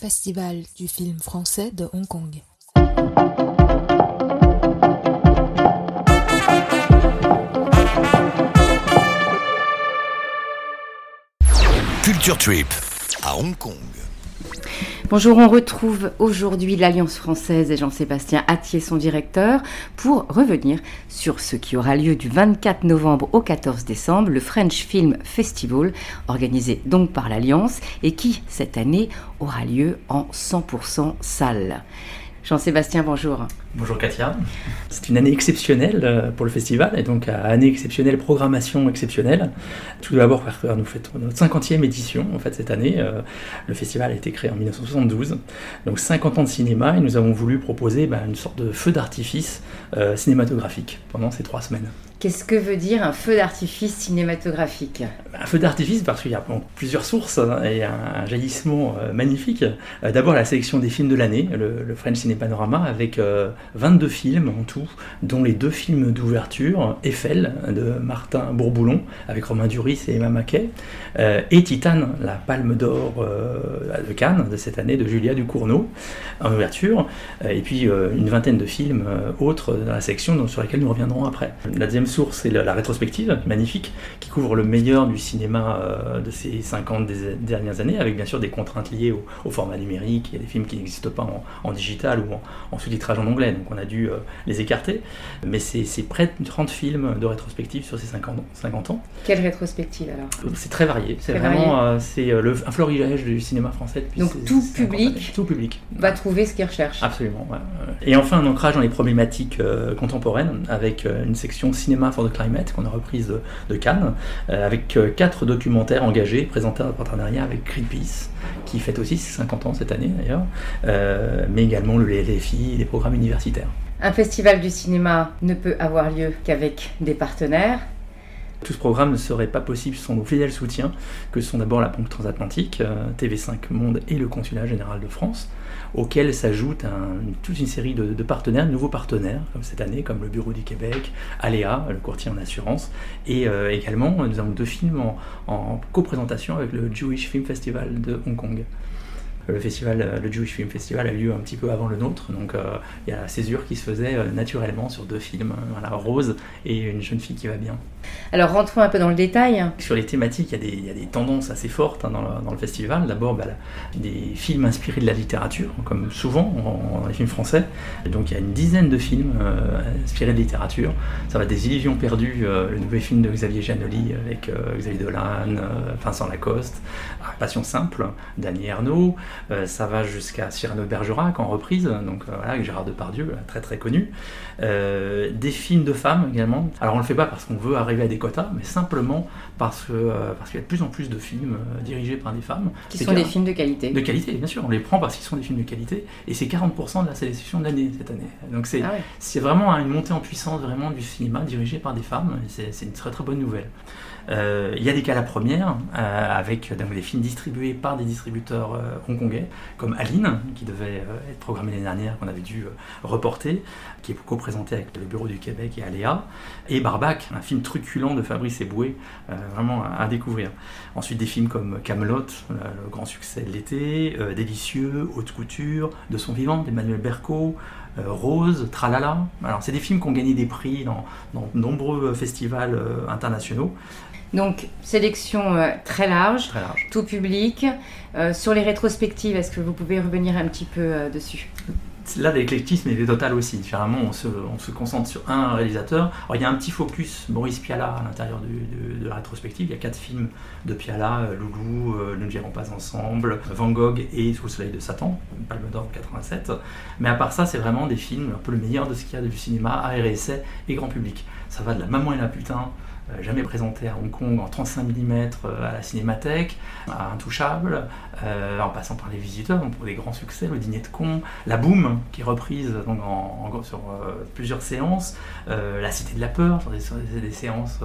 Festival du film français de Hong Kong. Culture Trip à Hong Kong. Bonjour, on retrouve aujourd'hui l'Alliance française et Jean-Sébastien Attier, son directeur, pour revenir sur ce qui aura lieu du 24 novembre au 14 décembre, le French Film Festival, organisé donc par l'Alliance et qui, cette année, aura lieu en 100% salle. Jean-Sébastien, bonjour. Bonjour Katia. C'est une année exceptionnelle euh, pour le festival et donc année exceptionnelle, programmation exceptionnelle. Tout d'abord, nous fêtons notre 50e édition en fait cette année. Euh, le festival a été créé en 1972, donc 50 ans de cinéma et nous avons voulu proposer bah, une sorte de feu d'artifice euh, cinématographique pendant ces trois semaines. Qu'est-ce que veut dire un feu d'artifice cinématographique? Un feu d'artifice parce qu'il y a plusieurs sources hein, et un jaillissement magnifique. D'abord la sélection des films de l'année, le, French Ciné Panorama avec 22 films en tout, dont les deux films d'ouverture, Eiffel de Martin Bourboulon avec Romain Duris et Emma euh, et Titane, la palme d'or euh, de Cannes de cette année de Julia Ducournau en ouverture, euh, et puis une vingtaine de films autres dans la section sur lesquels nous reviendrons après. Source, c'est la, rétrospective, magnifique, qui couvre le meilleur du cinéma de ces 50 dernières années, avec bien sûr des contraintes liées au, format numérique, il y a des films qui n'existent pas en, digital ou en, en sous-titrage en anglais donc on a dû euh, les écarter. Mais c'est près de 30 films de rétrospective sur ces 50 ans. 50 ans. Quelle rétrospective alors? C'est très varié. C'est vraiment euh, c'est euh, un florilège du cinéma français depuis Donc tout public, tout public va trouver ce qu'il recherche. Absolument. Et enfin un ancrage dans les problématiques contemporaines avec une section Cinéma for the Climate qu'on a reprise de, Cannes, avec quatre documentaires engagés présentés en partenariat avec Greenpeace qui fête aussi ses 50 ans cette année d'ailleurs, mais également le LFI, les programmes universitaires un festival du cinéma ne peut avoir lieu qu'avec des partenaires. Tout ce programme ne serait pas possible sans nos fidèles soutiens, que sont d'abord la Banque Transatlantique, euh, TV5 Monde et le Consulat Général de France, auxquels s'ajoute toute une série de, partenaires, de nouveaux partenaires, comme cette année, comme le Bureau du Québec, Aléa, le courtier en assurance, et euh, également nous avons deux films en, en coprésentation avec le Jewish Film Festival de Hong Kong le festival, euh, le Jewish Film Festival a lieu un petit peu avant le nôtre, donc euh, il y a la césure qui se faisait euh, naturellement sur deux films, voilà, Rose et Une jeune fille qui va bien. Alors rentrons un peu dans le détail. Sur les thématiques, il y a des, il y a des tendances assez fortes hein, dans, le, dans, le, festival. D'abord, bah, des films inspirés de la littérature, comme souvent dans les films français. donc il y a une dizaine de films inspirés de littérature. Ça va des Illusions perdues, le nouvel film de Xavier Janoli avec Xavier Dolan, Vincent Lacoste, Passion simple, Dany Ernaud, euh, ça va jusqu'à Cyrano de Bergerac en reprise, donc euh, voilà, avec Gérard Depardieu, très très connu. Euh, des films de femmes également. Alors on le fait pas parce qu'on veut arriver à des quotas, mais simplement parce que parce qu'il y a de plus en plus de films dirigés par des femmes. Qui sont des films de qualité. De qualité, bien sûr. On les prend parce qu'ils sont des films de qualité, et c'est 40% de la sélection de l'année cette année. Donc c'est ah c'est vraiment une montée en puissance vraiment du cinéma dirigé par des femmes. C'est une très très bonne nouvelle. Euh, il y a des cas à la première, euh, avec des films distribués par des distributeurs euh, comme Aline, qui devait être programmé l'année dernière, qu'on avait dû reporter, qui est co-présenté avec le Bureau du Québec et Aléa, et Barbac, un film truculent de Fabrice Eboué, vraiment à, découvrir. Ensuite, des films comme Camelot, le grand succès de l'été, Délicieux, Haute Couture, De son vivant d'Emmanuel Berco, Rose, Tralala. Alors, c'est des films qui ont gagné des prix dans, dans nombreux festivals internationaux. Donc, sélection euh, très, large, tout public. Euh, sur les rétrospectives, est-ce que vous pouvez revenir un petit peu euh, dessus? Là, l'éclectisme est total aussi. Différemment, on se, on se, concentre sur un réalisateur. Il y a un petit focus Maurice Piala à l'intérieur de, la rétrospective. Il y a quatre films de Piala Loulou, Nous ne viendrons pas ensemble, Van Gogh et Sous le soleil de Satan, Palme d'Or 87. Mais à part ça, c'est vraiment des films un peu le meilleur de ce qu'il y a du cinéma, essai et grand public. Ça va de La Maman et la Putain euh, jamais présenté à Hong Kong en 35 mm euh, à la Cinémathèque, à Intouchable, euh, en passant par les visiteurs, donc pour des grands succès, le dîner de con, la Boom qui est reprise donc en, sur plusieurs séances, la Cité de la peur sur des, séances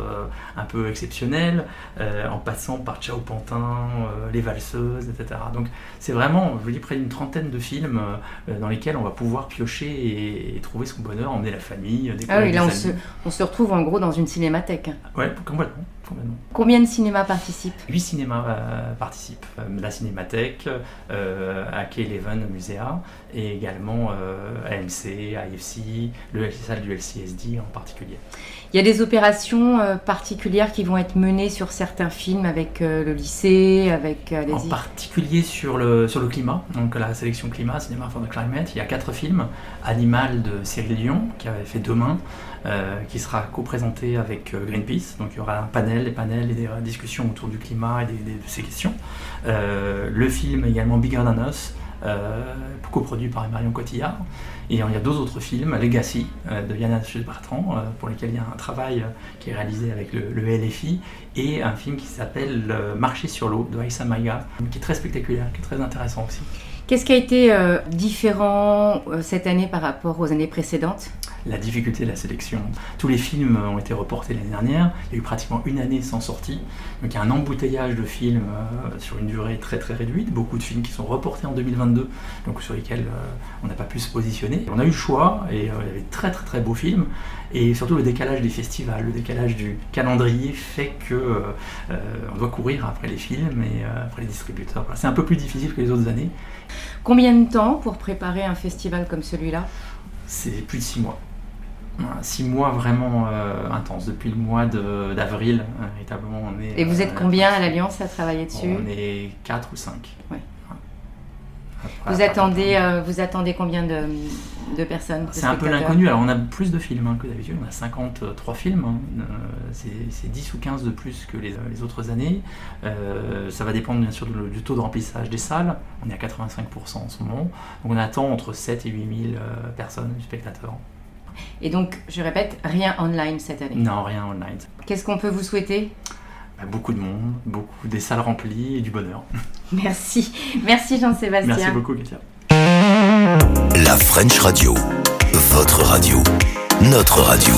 un peu exceptionnelles, en passant par Ciao Pantin, les valseuses, etc. Donc c'est vraiment, je vous dis, près d'une trentaine de films dans lesquels on va pouvoir piocher et, trouver son bonheur, emmener la famille, découvrir ah oui, là on se, on se, retrouve en gros dans une cinémathèque. Ouais, complètement. complètement. Combien de cinémas participent? Huit cinémas euh, participent. Euh, la Cinémathèque, euh, AK Eleven Muséa, et également euh, AMC, AFC, le salle du LCSD en particulier. Il y a des opérations euh, particulières qui vont être menées sur certains films avec euh, le lycée, avec euh, En les particulier sur le, sur le climat, donc la sélection climat, Cinéma for the Climate, il y a quatre films. Animal de Cyril Dion, qui avait fait Demain, euh, qui sera co-présenté avec euh, Greenpeace. Donc il y aura un panel, des panels et des euh, discussions autour du climat et de ces questions. Euh, le film également Bigger Than Us, euh, coproduit par Marion Cotillard. Et il y a deux autres films, Legacy euh, de Yann Bertrand, euh, pour lesquels il y a un travail euh, qui est réalisé avec le, LFI, et un film qui s'appelle euh, Marcher sur l'eau de Aïssa Maïga, qui est très spectaculaire, qui est très intéressant aussi. Qu'est-ce qui a été euh, différent euh, cette année par rapport aux années précédentes? La difficulté de la sélection. Tous les films ont été reportés l'année dernière, il y a eu pratiquement une année sans sortie, donc il y a un embouteillage de films euh, sur une durée très très réduite, beaucoup de films qui sont reportés en 2022, donc sur lesquels euh, on n'a pas pu se positionner. On a eu le choix, et euh, il y avait de très très très beaux films, et surtout le décalage des festivals, le décalage du calendrier fait que on doit courir après les films et après les distributeurs. Voilà. C'est un peu plus difficile que les autres années, Combien de temps pour préparer un festival comme celui-là? C'est plus de six mois. Six mois vraiment euh, intenses. Depuis le mois de- d'avril, euh, véritablement, on est. Et vous êtes euh, combien à l'Alliance à travailler dessus On est quatre ou cinq. Ouais. Après- Vous attendez, euh, vous attendez combien de, de personnes C'est un peu l'inconnu. Alors, on a plus de films hein, que d'habitude. On a 53 films. hein. Euh, c'est c'est 10 ou 15 de plus que les, les autres années. Ça va dépendre bien sûr du, du taux de remplissage des salles. On est à 85% en ce moment. Donc, on attend entre 7 et 8 000 euh, personnes, spectateurs. Et donc, je répète, rien online cette année. Non, rien online. Qu'est-ce qu'on peut vous souhaiter? Bah, beaucoup de monde, beaucoup des salles remplies et du bonheur. Merci. Merci Jean-Sébastien. Merci beaucoup, Katia. La French Radio. Votre radio. Notre radio.